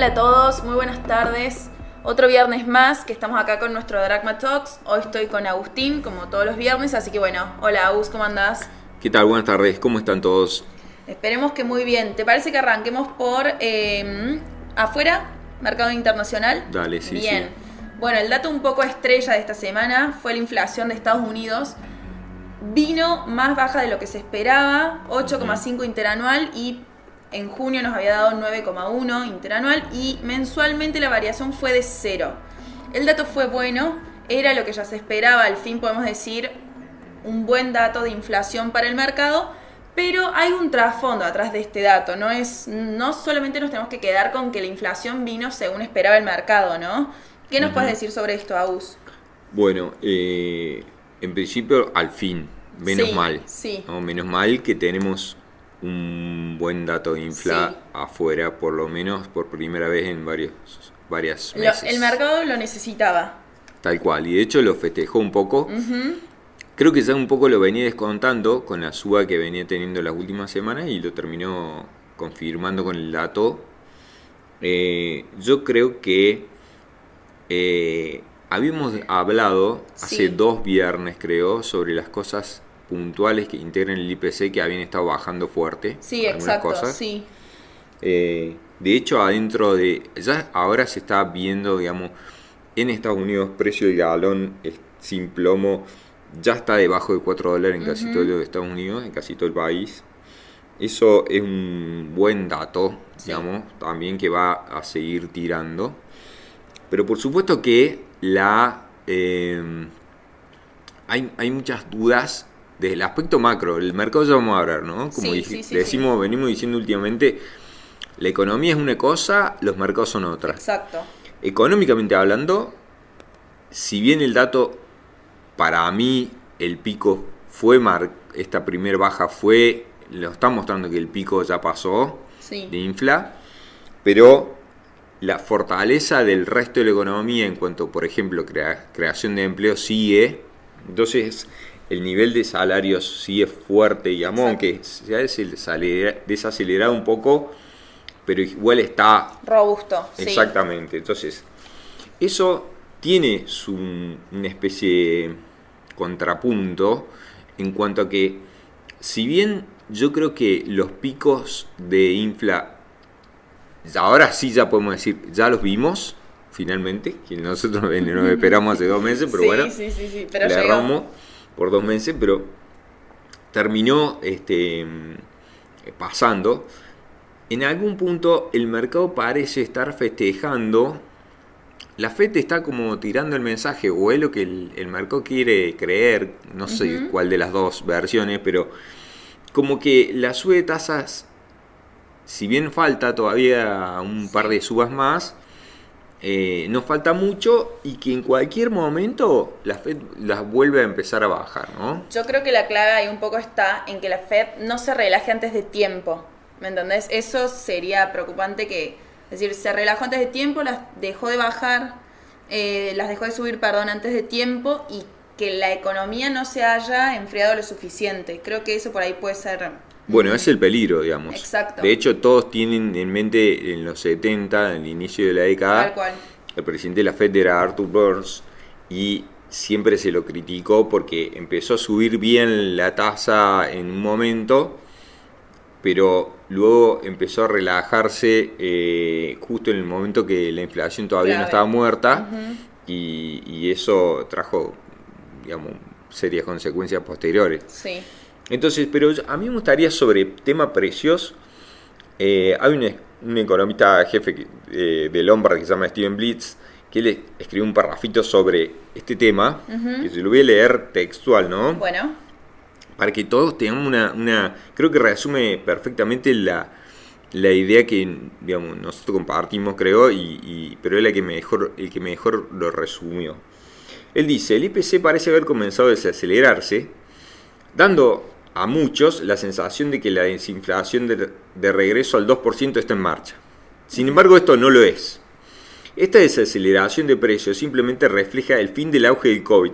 Hola a todos, muy buenas tardes. Otro viernes más que estamos acá con nuestro Dragma Talks. Hoy estoy con Agustín, como todos los viernes, así que bueno, hola Agus, ¿cómo andás? ¿Qué tal? Buenas tardes, ¿cómo están todos? Esperemos que muy bien. ¿Te parece que arranquemos por eh, afuera, mercado internacional? Dale, sí, Bien. sí. Bueno, el dato un poco estrella de esta semana fue la inflación de Estados Unidos. Vino más baja de lo que se esperaba, 8,5 interanual y en junio nos había dado 9,1 interanual y mensualmente la variación fue de cero. El dato fue bueno, era lo que ya se esperaba, al fin podemos decir un buen dato de inflación para el mercado, pero hay un trasfondo atrás de este dato, no es no solamente nos tenemos que quedar con que la inflación vino según esperaba el mercado, ¿no? ¿Qué nos puedes decir sobre esto, Agus? Bueno, eh, en principio, al fin, menos Sí, mal. sí. ¿no? Menos mal que tenemos un buen dato de infla Sí. afuera, por lo menos por primera vez en varios, varias Lo- meses. el mercado lo necesitaba. Tal cual, y de hecho lo festejó un poco. Creo que ya un poco lo venía descontando con la suba que venía teniendo las últimas semanas y lo terminó confirmando con el dato. Eh, yo creo que eh, habíamos hablado hace Sí. dos viernes, creo, sobre las cosas puntuales que integran el IPC que habían estado bajando fuerte. Sí, exacto, cosas. sí. Eh, de hecho, adentro de. Ya ahora se está viendo, digamos, en Estados Unidos, precio del galón sin plomo ya está debajo de 4 dólares en casi Ujú. todo los Estados Unidos, en casi todo el país. Eso es un buen dato, Sí. digamos, también que va a seguir tirando. Pero por supuesto que la. eh, hay, hay muchas dudas desde el aspecto macro. El mercado ya vamos a hablar, ¿no? Como Sí, sí, sí, decimos, venimos diciendo últimamente, la economía es una cosa, los mercados son otra. Exacto. Económicamente hablando, si bien el dato, para mí, el pico fue, mar esta primer baja fue, lo está mostrando que el pico ya pasó de infla, pero la fortaleza del resto de la economía en cuanto, por ejemplo, crea- creación de empleo sigue, entonces el nivel de salarios sigue fuerte, digamos, aunque se ha desacelera- desacelerado un poco, pero igual está Robusto. sí. Exactamente. Entonces, eso tiene su, una especie de contrapunto en cuanto a que, si bien yo creo que los picos de infla, ahora sí ya podemos decir, ya los vimos, finalmente, que nosotros nos esperamos hace dos meses, pero sí, bueno, sí, sí, sí, pero le por dos meses, pero terminó este, pasando. En algún punto el mercado parece estar festejando. La FED está como tirando el mensaje, o es lo que el, el mercado quiere creer, no sé cuál de las dos versiones, pero como que la sube de tasas, si bien falta todavía un par de subas más, eh, nos falta mucho y que en cualquier momento la Fed las vuelve a empezar a bajar, ¿no? Yo creo que la clave ahí un poco está en que la Fed no se relaje antes de tiempo. ¿Me entendés? Eso sería preocupante que, es decir, se relajó antes de tiempo, las dejó de bajar, eh, las dejó de subir, perdón, antes de tiempo y que la economía no se haya enfriado lo suficiente. Creo que eso por ahí puede ser... Bueno, es el peligro, digamos. Exacto. De hecho, todos tienen en mente en los 70, en el inicio de la década, Tal cual. el presidente de la Fed era Arthur Burns y siempre se lo criticó porque empezó a subir bien la tasa en un momento, pero luego empezó a relajarse eh, justo en el momento que la inflación todavía no estaba muerta y, y eso trajo, digamos, serias consecuencias posteriores. Sí. Entonces, pero a mí me gustaría sobre tema precios. eh, hay un, un economista jefe eh, de Lombard que se llama Steven Blitz, que le escribió un parrafito sobre este tema, Ujú. que se lo voy a leer textual, ¿no? Bueno, Para que todos tengamos una, una- creo que resume perfectamente la, la idea que digamos, nosotros compartimos, creo, y, y- pero es la que mejor, el que mejor lo resumió. Él dice, el IPC parece haber comenzado a desacelerarse, dando a muchos la sensación de que la desinflación de, de regreso al 2% está en marcha. Sin embargo, esto no lo es. Esta desaceleración de precios simplemente refleja el fin del auge del COVID,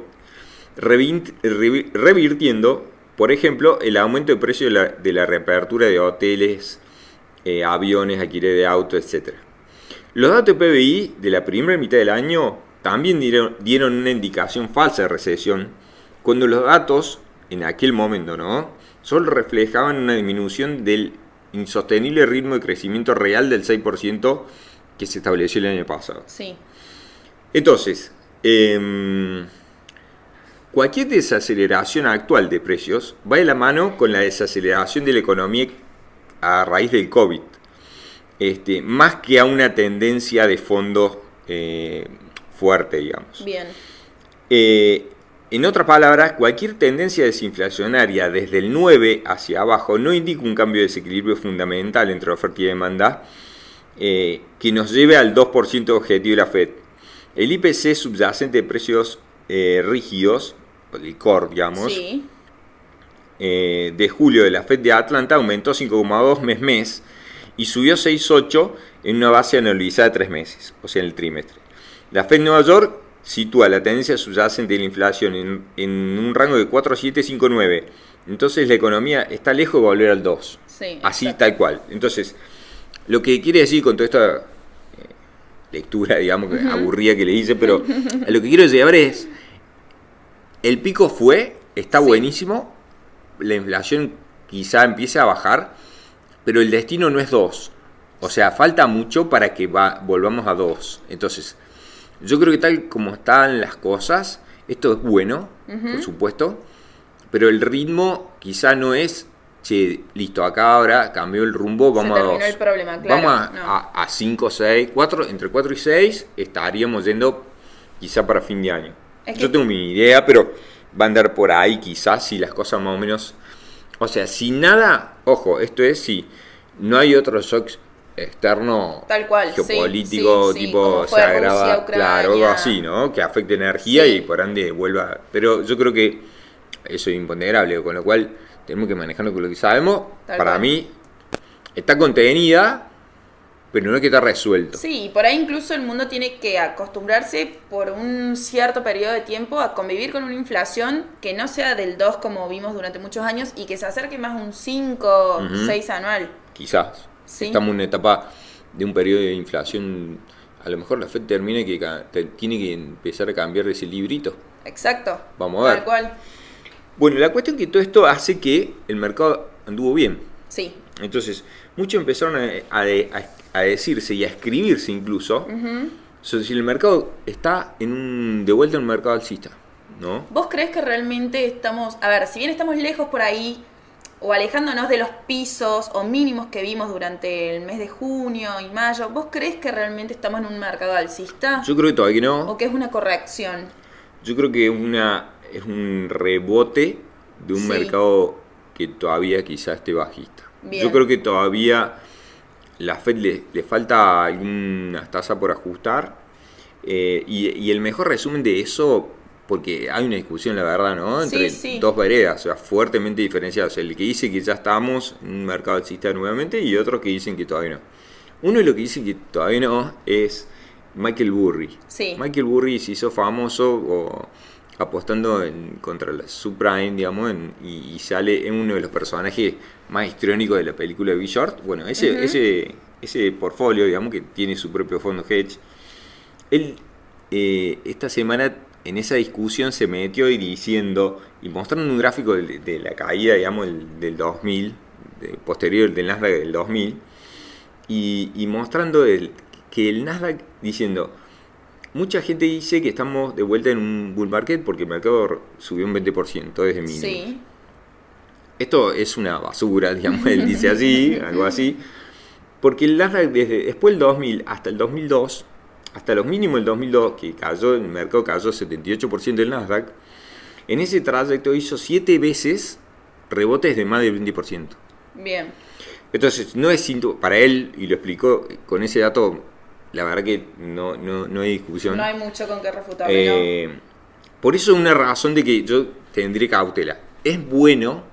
revirtiendo, por ejemplo, el aumento de precios de la, de la reapertura de hoteles, eh, aviones, alquiler de autos, etc. Los datos de PBI de la primera mitad del año también dieron una indicación falsa de recesión, cuando los datos, en aquel momento, ¿no? Solo reflejaban una disminución del insostenible ritmo de crecimiento real del 6% que se estableció el año pasado. Sí. Entonces, em, cualquier desaceleración actual de precios va de la mano con la desaceleración de la economía a raíz del COVID, este, más que a una tendencia de fondo eh, fuerte, digamos. Bien. Eh, en otras palabras, cualquier tendencia desinflacionaria desde el 9 hacia abajo no indica un cambio de desequilibrio fundamental entre oferta y demanda eh, que nos lleve al 2% objetivo de la FED. El IPC subyacente de precios eh, rígidos, el core, digamos, Sí. eh, de julio de la FED de Atlanta aumentó 5,2 mes mes y subió 6,8 en una base anualizada de 3 meses, o sea, en el trimestre. La FED de Nueva York sitúa la tendencia subyacente de la inflación en, en un rango de 4,7, 5,9. Entonces la economía está lejos de volver al 2. Sí, Así exacto. tal cual. Entonces, lo que quiere decir con toda esta eh, lectura, digamos, que aburrida que le hice, pero lo que quiero llevar es, el pico fue, está Sí. buenísimo, la inflación quizá empiece a bajar, pero el destino no es 2. O sea, falta mucho para que va, volvamos a 2. Entonces, yo creo que tal como están las cosas, esto es bueno, por supuesto, pero el ritmo quizá no es, che, listo, acá ahora cambió el rumbo, vamos a terminó 2. el problema, claro, Vamos no. a, a, 5, 6, 4, entre 4 y 6 estaríamos yendo quizá para fin de año. Es Yo que- tengo mi idea, pero va a andar por ahí quizás si las cosas más o menos... O sea, si nada, ojo, esto es si no hay otro shock externo Tal cual, sí, geopolítico sí, sí, tipo como se agrava, Rusia, Ucrania. claro, algo así, ¿no? Que afecte energía Sí. y por ende vuelva. Pero yo creo que eso es imponderable, con lo cual tenemos que manejarlo con lo que sabemos. Tal Para cual. mí está contenida, pero no es que está resuelto. Sí, y por ahí incluso el mundo tiene que acostumbrarse por un cierto periodo de tiempo a convivir con una inflación que no sea del 2 como vimos durante muchos años y que se acerque más a un 5, Ujú. 6 anual. Quizás. Sí. Estamos en una etapa de un periodo de inflación. A lo mejor la FED termina que te- tiene que empezar a cambiar ese librito. Exacto. Vamos a ver. Tal cual. Bueno, la cuestión que todo esto hace que el mercado anduvo bien. Sí. Entonces, muchos empezaron a, a- a- a decirse y a escribirse incluso Ujú. sobre si el mercado está en un, de vuelta en un mercado alcista, ¿no? ¿Vos crees que realmente estamos, a ver, si bien estamos lejos por ahí o alejándonos de los pisos o mínimos que vimos durante el mes de junio y mayo, ¿vos crees que realmente estamos en un mercado alcista? Yo creo que todavía no. ¿O que es una corrección? Yo creo que una, es un rebote de un Sí. mercado que todavía quizás esté bajista. Bien. Yo creo que todavía la Fed le, le falta algunas tasas por ajustar. eh, y, y el mejor resumen de eso, porque hay una discusión, la verdad, ¿no? Entre sí. dos veredas, o sea, fuertemente diferenciadas. El que dice que ya estamos en un mercado alcista nuevamente y otros que dicen que todavía no. Uno de los que dice que todavía no es Michael Burry. Sí. Michael Burry se hizo famoso o, apostando en- contra la subprime, digamos, en- y, y sale en uno de los personajes más histriónicos de la película de Be Short. Bueno, ese, ese, ese portfolio, digamos, que tiene su propio fondo hedge. Él, eh, esta semana, en esa discusión, se metió y diciendo, y mostrando un gráfico de, de la caída, digamos, del, del 2000, de- posterior del Nasdaq del 2000, y, y mostrando el- que el Nasdaq diciendo, mucha gente dice que estamos de vuelta en un bull market porque el mercado subió un 20% desde mínimo. Sí. Esto es una basura, digamos, él dice así, algo así. Porque el Nasdaq desde después del 2000 hasta el 2002, hasta los mínimos del 2002, que cayó, el mercado cayó 78% del Nasdaq, en ese trayecto hizo 7 veces rebotes de más del 20%. Bien. Entonces, no es para él, y lo explicó con ese dato, la verdad que no, no, no hay discusión. No hay mucho con qué refutarle, ¿no? Eh, Por eso es una razón de que yo tendré cautela. Es bueno,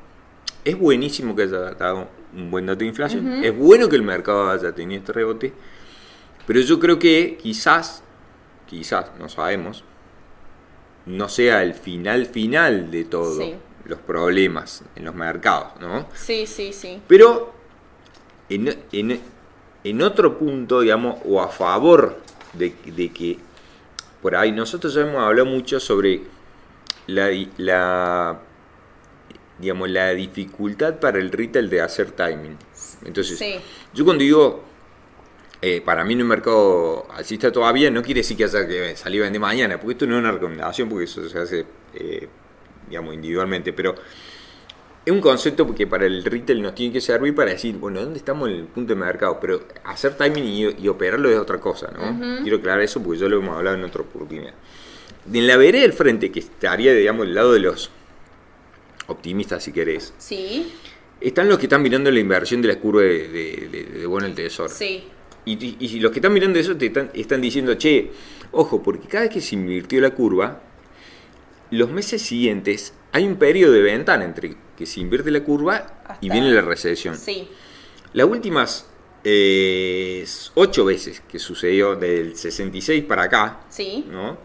es buenísimo que haya dado un buen dato de inflación, es bueno que el mercado haya tenido este rebote, pero yo creo que quizás, quizás, no sabemos, no sea el final final de todo Sí. los problemas en los mercados, ¿no? Sí, sí, sí. Pero en, en- en otro punto, digamos, o a favor de, de que por ahí nosotros ya hemos hablado mucho sobre la, la digamos la dificultad para el retail de hacer timing. Entonces, Sí. yo cuando digo eh, para mí en un mercado alcista todavía no quiere decir que haya que salir a vender mañana, porque esto no es una recomendación, porque eso se hace eh, digamos individualmente, pero es un concepto que para el retail nos tiene que servir para decir, bueno, ¿dónde estamos en el punto de mercado? Pero hacer timing y, y operarlo es otra cosa, ¿no? Quiero aclarar eso porque ya lo hemos hablado en otra oportunidad. En la vereda del frente, que estaría, digamos, del lado de los optimistas, si querés, Sí, están los que están mirando la inversión de la curva de, de, de, de bono del tesoro. sí, Y, y- los que están mirando eso te están, están diciendo, che, ojo, porque cada vez que se invirtió la curva, los meses siguientes hay un periodo de ventana entre que se invierte la curva y viene la recesión. sí. Las últimas eh, ocho veces que sucedió del 66 para acá, Sí, ¿no?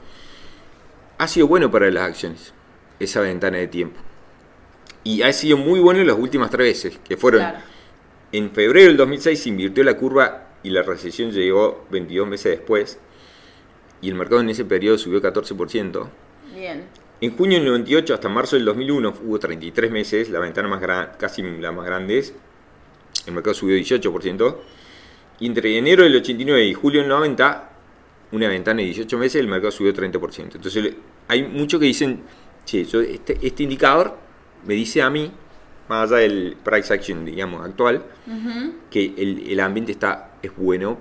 Ha sido bueno para las acciones, esa ventana de tiempo. Y ha sido muy bueno las últimas tres veces, que fueron claro. en febrero del 2006 se invirtió la curva y la recesión llegó 22 meses después. Y el mercado en ese periodo subió 14%. Bien. En junio del 98 hasta marzo del 2001 hubo 33 meses, la ventana más gran, casi la más grande es. El mercado subió 18%. Y entre enero del 89 y julio del 90, una ventana de 18 meses, el mercado subió 30%. Entonces hay muchos que dicen, che, yo, este, este indicador me dice a mí, más allá del price action, digamos, actual, que el, el ambiente está es bueno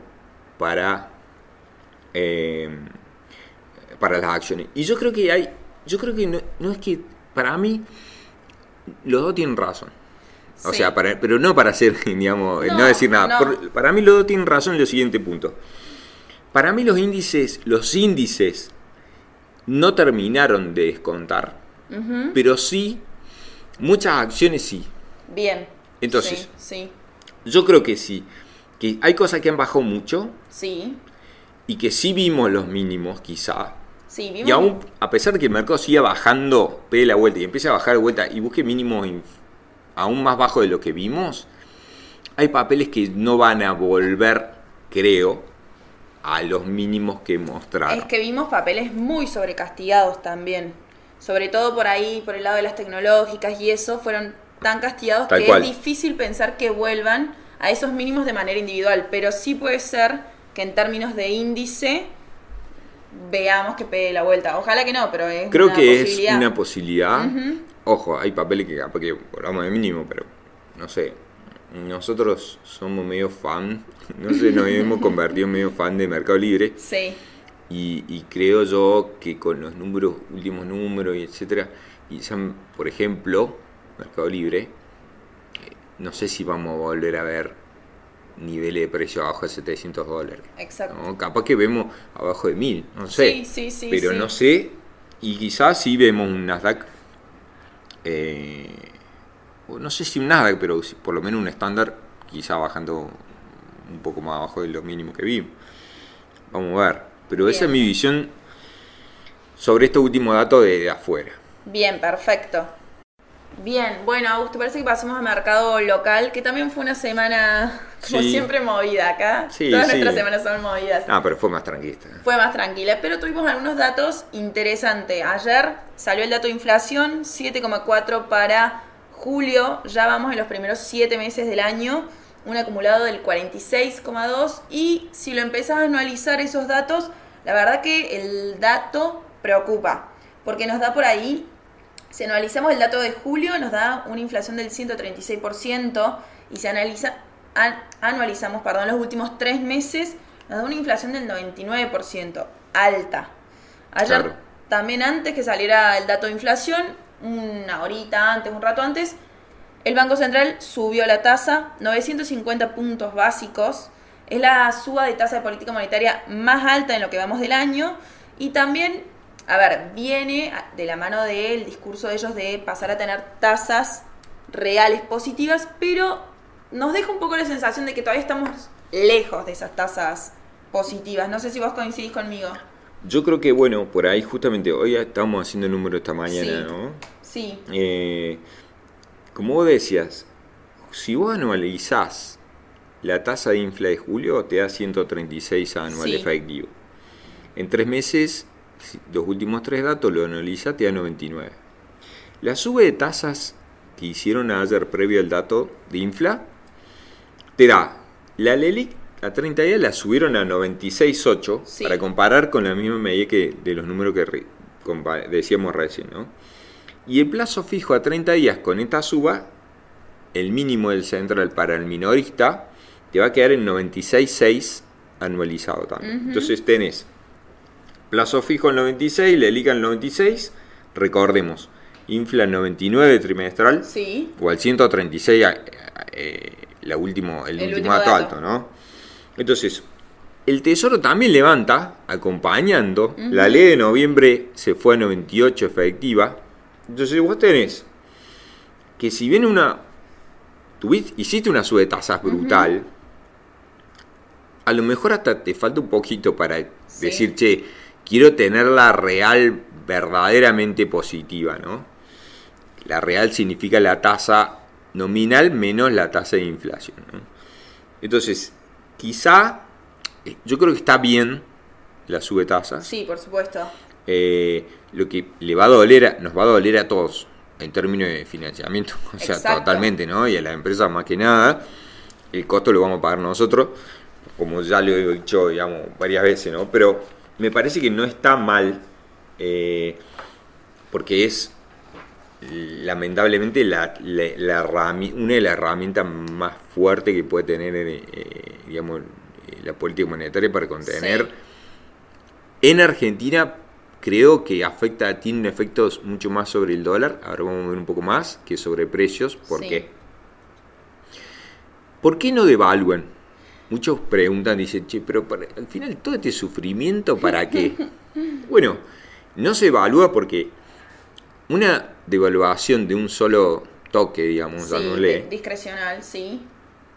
para eh, para las acciones y yo creo que hay yo creo que no, no es que para mí los dos tienen razón o Sí. sea para, pero no para hacer digamos no, No, decir nada no. Por- para mí los dos tienen razón en lo siguiente punto para mí los índices los índices no terminaron de descontar pero sí muchas acciones sí Bien. Entonces. Sí, yo creo que sí que hay cosas que han bajado mucho sí, y que sí vimos los mínimos, quizá. sí. vimos- Y aún, a pesar de que el mercado siga bajando, pegue la vuelta y empiece a bajar de vuelta y busque mínimos aún más bajos de lo que vimos, hay papeles que no van a volver, creo, a los mínimos que mostraron. Es que vimos papeles muy sobrecastigados también. Sobre todo por ahí, por el lado de las tecnológicas y eso, fueron tan castigados Tal que cual. es difícil pensar que vuelvan a esos mínimos de manera individual. Pero sí puede ser que en términos de índice veamos que pegue la vuelta. Ojalá que no, pero es Creo una que es posibilidad. una posibilidad. Ojo, hay papeles que capaz que de mínimo, pero no sé. Nosotros somos medio fan, no sé, nos hemos convertido en medio fan de Mercado Libre. Sí, Y, y creo yo que con los números, últimos números y etcétera, y ya, por ejemplo, Mercado Libre, no sé si vamos a volver a ver niveles de precio abajo de 700 dólares. exacto. ¿no? Capaz que vemos abajo de 1000, no sé. Sí, sí, sí, pero sí. no sé, y quizás sí vemos un Nasdaq, eh, o no sé si un Nasdaq, pero por lo menos un estándar, quizá bajando un poco más abajo de lo mínimo que vimos. Vamos a ver. Pero esa es mi visión sobre este último dato de, de afuera. Bien, perfecto. Bien, bueno, Augusto, parece que pasemos a mercado local, que también fue una semana, como Sí. siempre, movida acá. Sí, Todas sí. nuestras semanas son movidas. Ah, pero fue más tranquilista. Fue más tranquila, pero tuvimos algunos datos interesantes. Ayer salió el dato de inflación, 7,4 para julio, ya vamos en los primeros 7 meses del año, un acumulado del 46,2 y si lo empezás a analizar esos datos, la verdad que el dato preocupa, porque nos da por ahí, si analizamos el dato de julio, nos da una inflación del 136% y si analiza, an- anualizamos perdón, los últimos tres meses, nos da una inflación del 99%, alta. Ayer, Claro. también antes que saliera el dato de inflación, una horita antes, un rato antes, el Banco Central subió la tasa 950 puntos básicos. Es la suba de tasa de política monetaria más alta en lo que vamos del año. Y también, a ver, viene de la mano del discurso de ellos de pasar a tener tasas reales positivas, pero nos deja un poco la sensación de que todavía estamos lejos de esas tasas positivas. No sé si vos coincidís conmigo. Yo creo que, bueno, por ahí justamente hoy estamos haciendo el número esta mañana, Sí. ¿no? Sí, Eh, como vos decías, si vos analizás la tasa de infla de julio te da 136 anual Sí. efectivo. En tres meses, los últimos tres datos lo analiza, te da 99. La sube de tasas que hicieron ayer previo al dato de infla, te da la LELIC a 30 días la subieron a 96.8 Sí. para comparar con la misma medida que de los números que decíamos recién, ¿no? Y el plazo fijo a 30 días con esta suba, el mínimo del central para el minorista, te va a quedar en 96.6 anualizado también. Entonces tenés plazo fijo en 96, la LICA en 96, recordemos, infla en 99 trimestral, Sí. o al 136 eh, eh, la último, el, El último último dato, dato. alto, ¿no? Entonces, el Tesoro también levanta, acompañando. La ley de noviembre se fue a 98 efectiva. Entonces vos tenés que si viene una... Tuviste, hiciste una sube de tasas brutal, a lo mejor hasta te falta un poquito para Sí. decir, che, quiero tenerla real verdaderamente positiva, ¿no? La real significa la tasa nominal menos la tasa de inflación. ¿no? Entonces, quizá, eh, yo creo que está bien la sube tasas. Sí, por supuesto. Eh, lo que le va a doler, nos va a doler a todos en términos de financiamiento, o sea, Exacto. totalmente, ¿no? Y a las empresas más que nada, el costo lo vamos a pagar nosotros, como ya lo he dicho, digamos, varias veces, ¿no? Pero me parece que no está mal, eh, porque es lamentablemente la, la- la herrami- una de las herramientas más fuertes que puede tener, eh, digamos, eh, la política monetaria para contener Sí. en Argentina creo que afecta, tiene efectos mucho más sobre el dólar, ahora vamos a ver un poco más, que sobre precios. ¿Por Sí. qué? ¿Por qué no devalúan? Muchos preguntan, dicen, che, pero para- al final todo este sufrimiento, ¿para qué? bueno, no se evalúa porque una devaluación de un solo toque, digamos, Sí, dándole, di- discrecional, sí.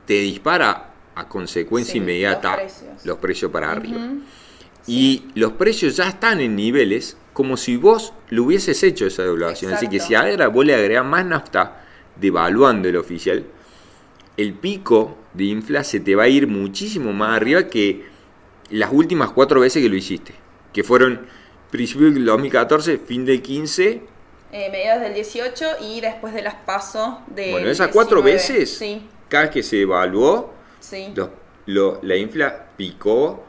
te dispara a consecuencia Sí, inmediata los precios. los precios para arriba. Y los precios ya están en niveles como si vos lo hubieses hecho esa devaluación. Así que si ahora vos le agregás más nafta devaluando el oficial, el pico de infla se te va a ir muchísimo más arriba que las últimas cuatro veces que lo hiciste. Que fueron principio del 2014, fin del 15. Eh, mediados del 18 y después de las PASO de. Bueno, esas cuatro veces, Sí, cada vez que se evaluó, sí. lo- lo- la infla picó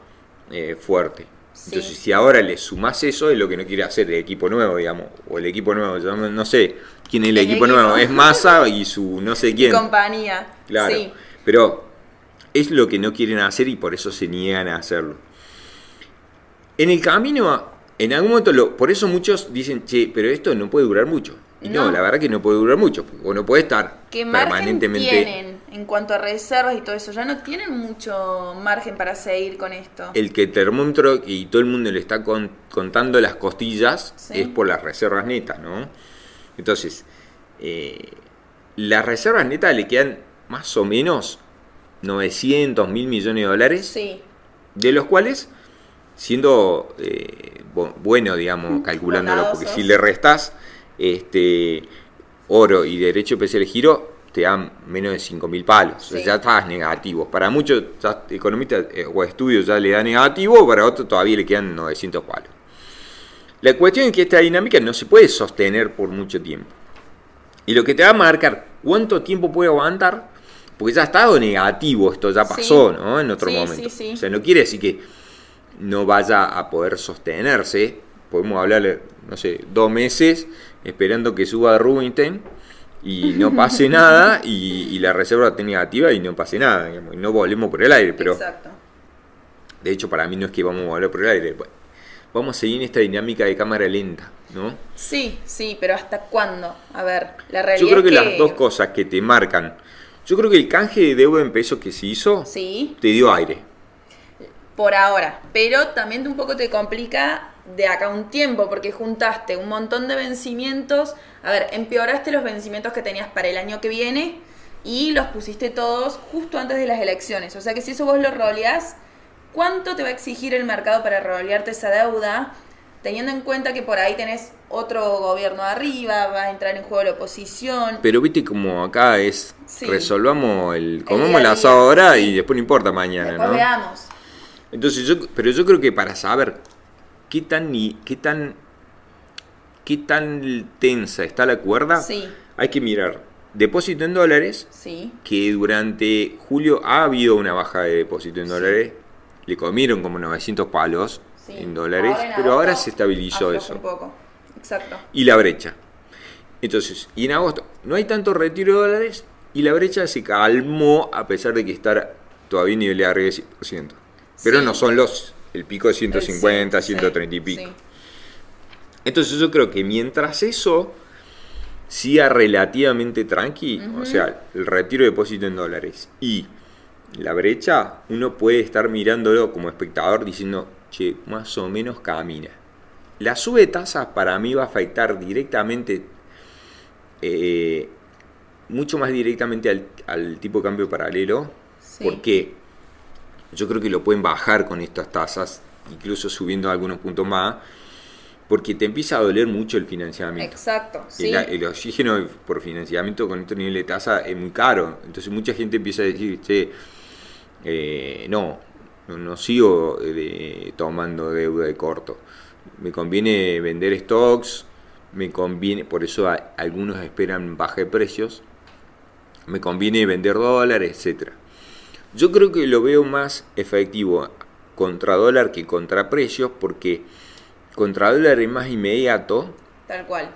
eh, fuerte. Sí. Entonces, si ahora le sumás eso, es lo que no quiere hacer el equipo nuevo, digamos, o el equipo nuevo, yo no, no sé quién es el, El equipo, equipo. nuevo, es Massa y su no sé quién. Compañía. Claro, Sí. pero es lo que no quieren hacer y por eso se niegan a hacerlo. En el camino, en algún momento, lo- por eso muchos dicen, che, pero esto no puede durar mucho. Y no, No. la verdad que no puede durar mucho, o no puede estar ¿Qué permanentemente... tienen en cuanto a reservas y todo eso? Ya no tienen mucho margen para seguir con esto. el que termómetro y todo el mundo le está con- contando las costillas Sí. es por las reservas netas, ¿no? Entonces, eh, las reservas netas le quedan más o menos 900 mil millones de dólares, Sí, de los cuales, siendo eh, bu- bueno, digamos, calculándolo, porque si le restas este, oro y derecho especial de giro, te dan menos de 5 mil palos. O sea, ya estás negativo. Para muchos ya economistas eh, o estudios ya le da negativo, para otros todavía le quedan 900 palos. La cuestión es que esta dinámica no se puede sostener por mucho tiempo. Y lo que te va a marcar cuánto tiempo puede aguantar, porque ya ha estado negativo, esto ya Sí. pasó, ¿no? En otro Sí, momento. O sea, no quiere decir que no vaya a poder sostenerse. Podemos hablar, no sé, dos meses esperando que suba Rubinstein y no pase nada y, y la reserva esté negativa y no pase nada, digamos, y no volvemos por el aire. Pero exacto. de hecho, para mí no es que vamos a volver por el aire. Vamos a seguir en esta dinámica de cámara lenta, ¿no? Sí, sí, pero ¿hasta cuándo? A ver, la realidad Yo creo que, es las dos cosas que te marcan. Yo creo que el canje de deuda en pesos que se hizo Sí, te dio aire. por ahora. Pero también un poco te complica de acá un tiempo, porque juntaste un montón de vencimientos. A ver, empeoraste los vencimientos que tenías para el año que viene y los pusiste todos justo antes de las elecciones. O sea que si eso vos lo roleás, ¿cuánto te va a exigir el mercado para rolearte esa deuda? teniendo en cuenta que por ahí tenés otro gobierno arriba, va a entrar en juego la oposición. Pero viste como acá es, Sí. resolvamos el, a el asado ahora sí. y después no importa mañana, Después ¿no? veamos. Entonces yo, pero yo creo que para saber qué tan qué tan qué tan tensa está la cuerda, Sí. hay que mirar depósito en dólares, Sí, que durante julio ha habido una baja de depósito en Sí. dólares, le comieron como 900 palos sí. en dólares, Ahora en pero ahora se estabilizó eso. un poco. Exacto. Y la brecha. Entonces, y en agosto no hay tanto retiro de dólares y la brecha se calmó a pesar de que estar todavía en nivel de arriba de 100%. Pero no son los el pico de 150, El sí, 130 y pico. sí. Entonces yo creo que mientras eso siga relativamente tranqui, o sea, el retiro de depósito en dólares y la brecha, uno puede estar mirándolo como espectador diciendo, che, más o menos camina. La sube de tasas para mí va a afectar directamente, eh, mucho más directamente al, al tipo de cambio paralelo, Sí. porque yo creo que lo pueden bajar con estas tasas, incluso subiendo algunos puntos más, porque te empieza a doler mucho el financiamiento. Exacto. Sí. El, el oxígeno por financiamiento con este nivel de tasa es muy caro. Entonces mucha gente empieza a decir, che, eh, no, no, no sigo eh, de- tomando deuda de corto. Me conviene vender stocks, me conviene, por eso a- algunos esperan baja de precios, me conviene vender dólares, etcétera. Yo creo que lo veo más efectivo contra dólar que contra precios porque contra dólar es más inmediato Tal cual.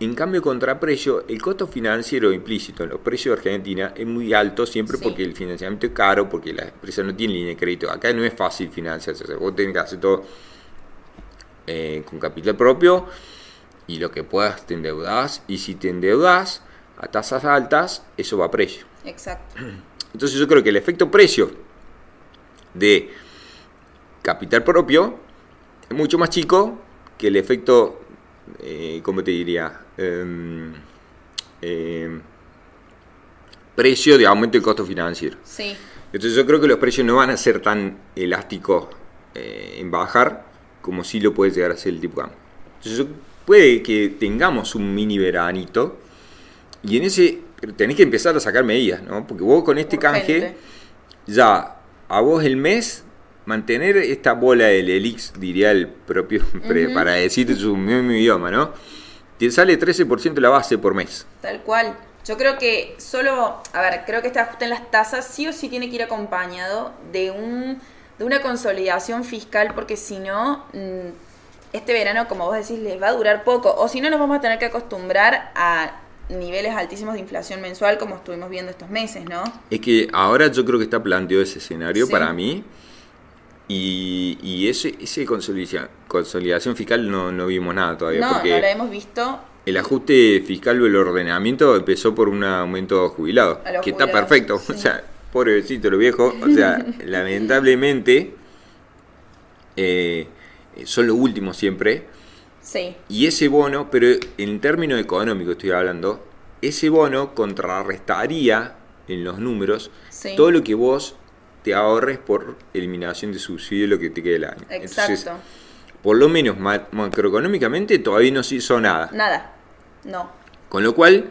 en cambio, contra precio, el costo financiero implícito en los precios de Argentina es muy alto siempre Sí. porque el financiamiento es caro, porque la empresa no tiene línea de crédito. Acá no es fácil financiarse, o sea, vos tenés que hacer todo eh, con capital propio y lo que puedas te endeudás. Y si te endeudás a tasas altas, eso va a precio. Exacto. Entonces yo creo que el efecto precio de capital propio es mucho más chico que el efecto, eh, ¿cómo te diría? Em, em, precio de aumento del costo financiero. Sí. Entonces yo creo que los precios no van a ser tan elásticos eh, en bajar como sí lo puede llegar a ser el tipo. Entonces puede que tengamos un mini veranito y en ese pero tenés que empezar a sacar medidas, ¿no? Porque vos con este canje ya a vos el mes mantener esta bola del elix, diría el propio, pre- Ujú. para decirte su mismo idioma, ¿no? Te sale 13% la base por mes. Tal cual. Yo creo que solo, a ver, creo que este ajuste en las tasas sí o sí tiene que ir acompañado de un de una consolidación fiscal porque si no mm, este verano, como vos decís, les va a durar poco o si no nos vamos a tener que acostumbrar a niveles altísimos de inflación mensual como estuvimos viendo estos meses, ¿no? Es que ahora yo creo que está planteado ese escenario Sí. para mí. Y, y ese, ese consolidación, consolidación fiscal no, no vimos nada todavía. No, porque no la hemos visto. el ajuste fiscal o el ordenamiento empezó por un aumento jubilado. A los Que está perfecto. sí. O sea, pobrecito lo viejo. O sea, lamentablemente eh, son los últimos siempre. Sí, Y ese bono, pero en términos económicos estoy hablando, ese bono contrarrestaría en los números Sí. todo lo que vos te ahorres por eliminación de subsidio lo que te quede el año. exacto. Entonces, por lo menos ma- macroeconómicamente todavía no se hizo nada. Nada. No. Con lo cual,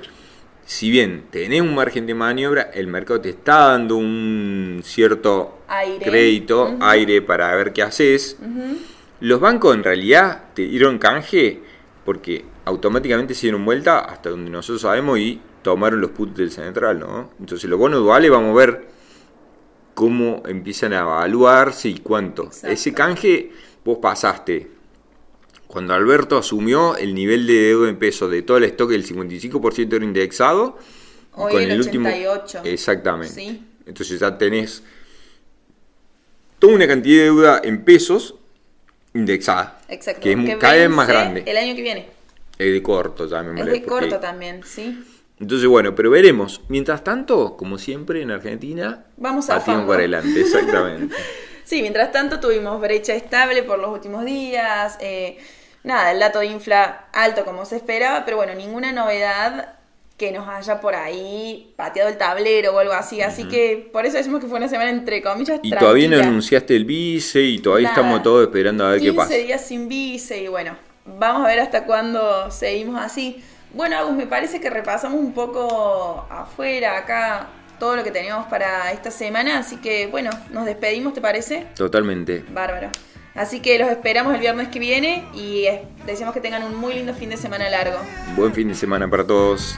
si bien tenés un margen de maniobra, el mercado te está dando un cierto Aire. crédito, aire para ver qué haces. Ujú. Los bancos en realidad te dieron canje porque automáticamente se dieron vuelta hasta donde nosotros sabemos y tomaron los putos del central, ¿no? Entonces los bonos duales vamos a ver cómo empiezan a evaluarse y cuánto. Exacto. Ese canje vos pasaste. Cuando Alberto asumió el nivel de deuda en pesos de todo el stock, el 55% era indexado. Hoy el 88. Exactamente. Sí. Entonces ya tenés toda una cantidad de deuda en pesos indexada. Exacto. Que es cada vez más grande. El año que viene. Es de corto, ya me Es de porque- corto también, ¿sí? Entonces, bueno, pero veremos. Mientras tanto, como siempre en Argentina, Vamos zafando. para adelante, exactamente. Sí, mientras tanto tuvimos brecha estable por los últimos días. eh, nada, el dato de infla alto como se esperaba, pero bueno, ninguna novedad que nos haya por ahí pateado el tablero o algo así. Así que por eso decimos que fue una semana entre comillas. Y todavía no anunciaste el vice y todavía estamos todos esperando a ver qué pasa. 15 días sin vice y bueno, vamos a ver hasta cuándo seguimos así. Bueno, Agus, me parece que repasamos un poco afuera, acá, todo lo que teníamos para esta semana. Así que bueno, nos despedimos, ¿te parece? Totalmente. Bárbaro. Así que los esperamos el viernes que viene y deseamos que tengan un muy lindo fin de semana largo. Buen fin de semana para todos.